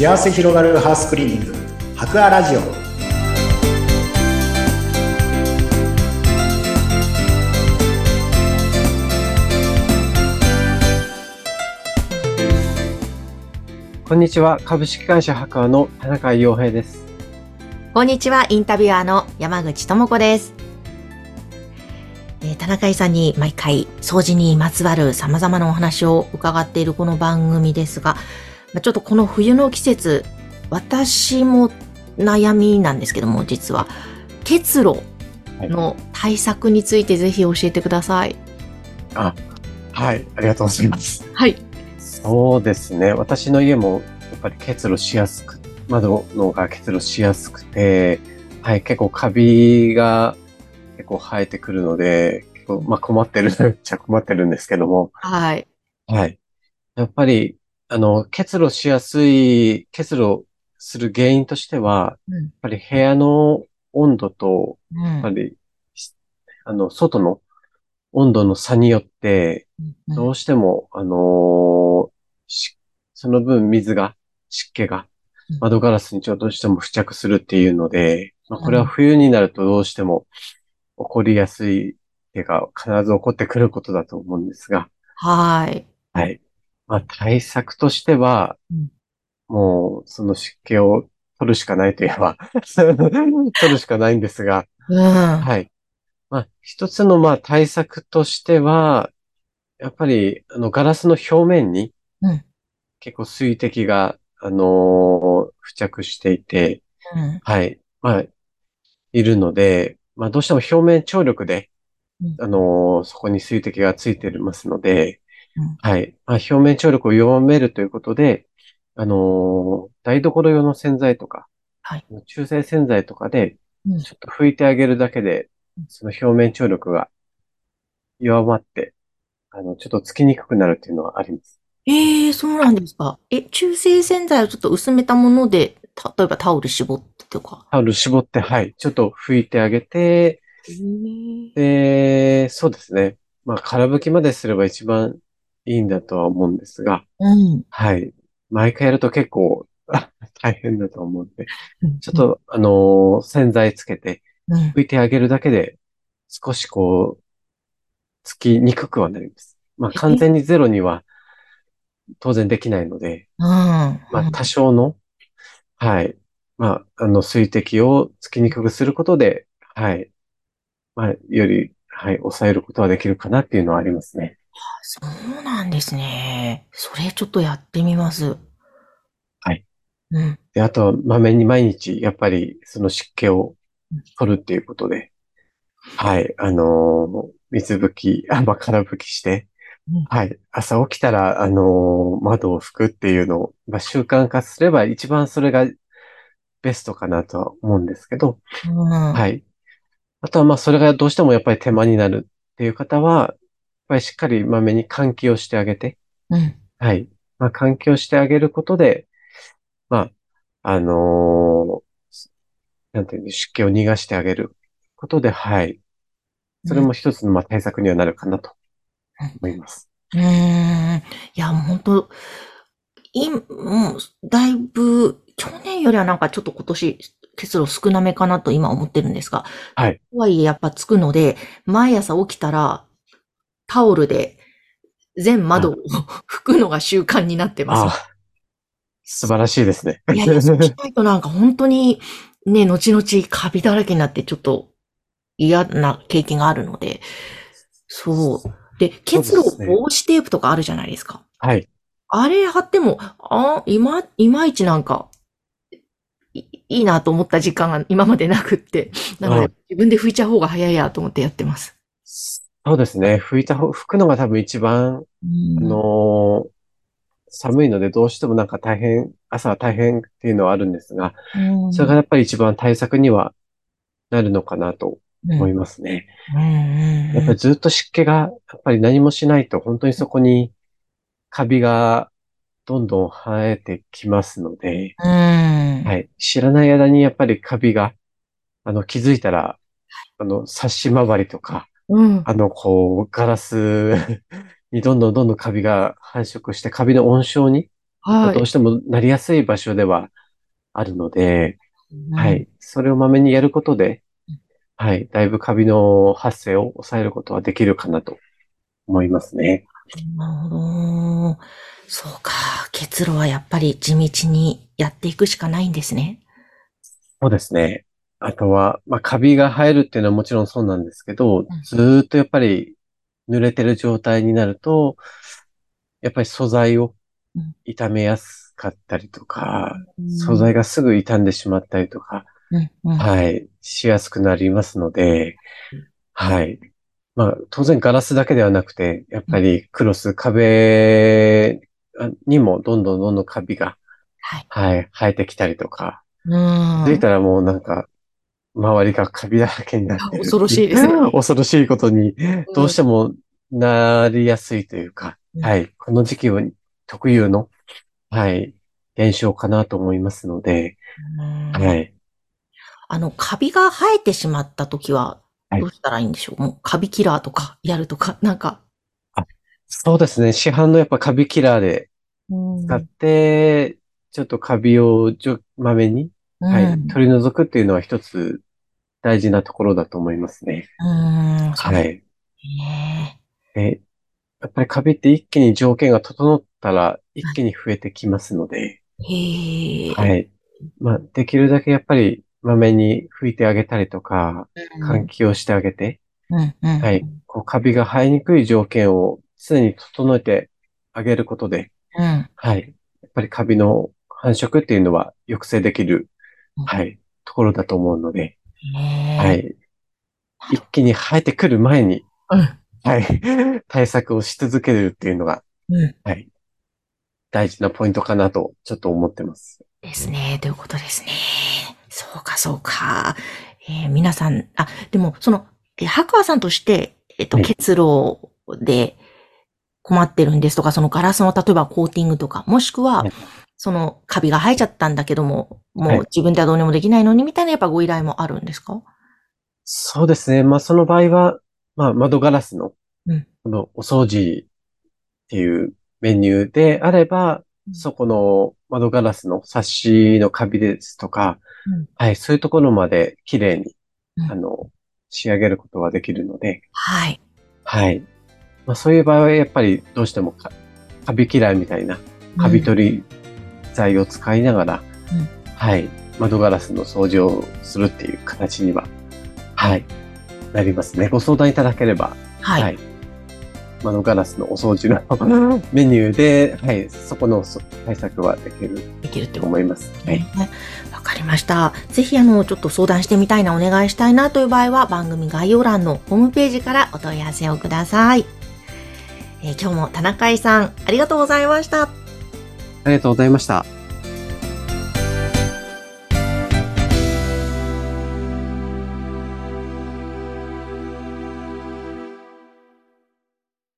幸せ広がるハウスクリーニング博アラジオこんにちは。株式会社博アの田中洋平です。こんにちは、インタビュアーの山口智子です。えー田中井さんに毎回掃除にまつわる様々なお話を伺っているこの番組ですが、まあちょっとこの冬の季節、私も悩みなんですけども、実は、結露の対策についてぜひ教えてください。あ、はい。ありがとうございます。はい。そうですね。私の家もやっぱり結露しやすく、窓のが結露しやすくて、はい。結構カビが結構生えてくるので、結構まあ困ってる っちゃ困ってるんですけども、はい。はい。やっぱり、あの、結露しやすい、結露する原因としては、うん。やっぱり部屋の温度と、うん。やっぱり、しあの、外の温度の差によって、うん。どうしても、あのーしその分水が、湿気がうん。窓ガラスにちょっとどうしても付着するっていうので、まあ、これはうん冬になるとどうしても起こりやすいっていうか、必ず起こってくることだと思うんですが、はい。はい。まあ、対策としては、うんもう、その湿気を取るしかないといえば、取るしかないんですが、うん。はい。まあ、一つの、まあ、対策としては、やっぱり、あの、ガラスの表面にうん、結構水滴が、あのー付着していて、うん。はい。まあ、いるので、まあ、どうしても表面張力でうん、あのーそこに水滴がついてますのでうん、はい。まあ、表面張力を弱めるということで、あのー台所用の洗剤とか、はい中性洗剤とかで、うんちょっと拭いてあげるだけで、その表面張力が弱まって、あの、ちょっとつきにくくなるっていうのはあります。ええそうなんですか。え、中性洗剤をちょっと薄めたもので、例えばタオル絞ってとか？タオル絞って、はい。ちょっと拭いてあげて、で、そうですね。まあ、空拭きまですれば一番いいんだとは思うんですが、うん。はい。毎回やると結構あ 大変だと思うんで、ちょっと、と、あのー洗剤つけてうん。拭いてあげるだけで、少しこう、つきにくくはなります。まあ、完全にゼロには当然できないので、うん。まあ、多少の、はい。まあ、あの、水滴をつきにくくすることで、はい。まあ、より、はい、抑えることはできるかなっていうのはありますね。そうなんですね。それちょっとやってみます。はい。うん。で、あとは、まめに毎日、やっぱり、その湿気を取るっていうことで、はい、あのー水拭き、あ、まあ、空拭きしてうん、はい、朝起きたら、あのー窓を拭くっていうのを、まあ、習慣化すれば一番それがベストかなとは思うんですけど、うん。。はいい。あとは、まあ、それがどうしてもやっぱり手間になるっていう方は、やっぱりしっかりまめに換気をしてあげて、うん。はい。まあ、換気をしてあげることで、まあ、あのーなんていうの、湿気を逃がしてあげることで、はい。それも一つの、まあ、対策にはなるかなと思います。うーん。いや、もう本当い、もう、だいぶ、去年よりはなんかちょっと今年、結露少なめかなと今思ってるんですが。はい。とはいえやっぱつくので、毎朝起きたら、タオルで全窓を拭くのが習慣になってます。素晴らしいですね。いやいや、そうしないとなんか本当にね、後々カビだらけになってちょっと嫌な経験があるので、そう。で、結露防止テープとかあるじゃないですか。はい。あれ貼っても、あ、いま、いまいちなんか、いいいなと思った時間が今までなくって、なのでうん自分で拭いちゃう方が早いやと思ってやってます。そうですね。拭いた方、拭くのが多分一番、うんあのー寒いのでどうしてもなんか大変、朝は大変っていうのはあるんですが、うんそれがやっぱり一番対策にはなるのかなと思いますね。うんうんやっぱりずっと湿気が、やっぱり何もしないと、本当にそこにカビがどんどん生えてきますので、うん。はい。知らない間にやっぱりカビが、あの、気づいたら、あの、サッシ周りとか、うん。あの、こう、ガラス にどんどんどんどんカビが繁殖して、カビの温床にはどうしてもなりやすい場所ではあるので、うんはい。それをまめにやることでうん、はい。だいぶカビの発生を抑えることはできるかなと思いますね。なるほど。そうか。結露はやっぱり地道にやっていくしかないんですね。そうですね。あとは、まあ、カビが生えるっていうのはもちろんそうなんですけど、ずーっとやっぱり濡れてる状態になると、やっぱり素材をうん傷めやすかったりとか、素材がすぐ傷んでしまったりとか、うん、うん。はい、しやすくなりますのでうん、はい。まあ、当然ガラスだけではなくて、やっぱりクロス、壁にもどんどんどんどんカビが、はい。はい、生えてきたりとか、うん。気づいたらもうなんか、周りがカビだらけになってる。恐ろしいですね 恐ろしいことに、どうしてもなりやすいというか、うんはい。この時期は特有の、はい、現象かなと思いますので、うんはい。あの、カビが生えてしまった時は、はいどうしたらいいんでしょう、もう、カビキラーとかやるとか、なんか。そうですね。市販のやっぱカビキラーで使って、ちょっとカビをまめに、はい、うん取り除くっていうのは一つ大事なところだと思いますね。うん。はい。ね。で、やっぱりカビって一気に条件が整ったら一気に増えてきますので。はいい。まあ、できるだけやっぱりまめに拭いてあげたりとか、換気をしてあげて、うん。うん。はい。こう、カビが生えにくい条件を常に整えてあげることで、うん。はい。やっぱりカビの繁殖っていうのは抑制できるうん、はい、ところだと思うので。はい。一気に生えてくる前に、うん。はい、対策をし続けるっていうのが、うん。はい、大事なポイントかなと、ちょっと思ってます。ですね。ということですね。そうか、そうか。えー皆さん、あ、でも、その、えー白亜さんとして、えっ、と、はい結露で困ってるんですとか、そのガラスの例えばコーティングとか、もしくは、はいそのカビが生えちゃったんだけども、もはい。う自分ではどうにもできないのにみたいなやっぱご依頼もあるんですか？そうですね。まあ、その場合は、まあ、窓ガラスのうん、このお掃除っていうメニューであれば、うん。そこの窓ガラスのサッシのカビですとか、うん。はい、そういうところまで綺麗に、うん。あの、仕上げることができるので、はい。はい。まあ、そういう場合はやっぱりどうしてもかカビ嫌いみたいなカビ取り剤を使いながら、うんはい、窓ガラスの掃除をするっていう形には、はい、なりますね。ご相談いただければ、はい。はい窓ガラスのお掃除の メニューで、はい、そこのそ対策はできるできるって思います。はい。ねわかりました。ぜひ、あの、ちょっと相談してみたいな、お願いしたいなという場合は、番組概要欄のホームページからお問い合わせをください。えー今日も田中井さん、ありがとうございました。ありがとうございました。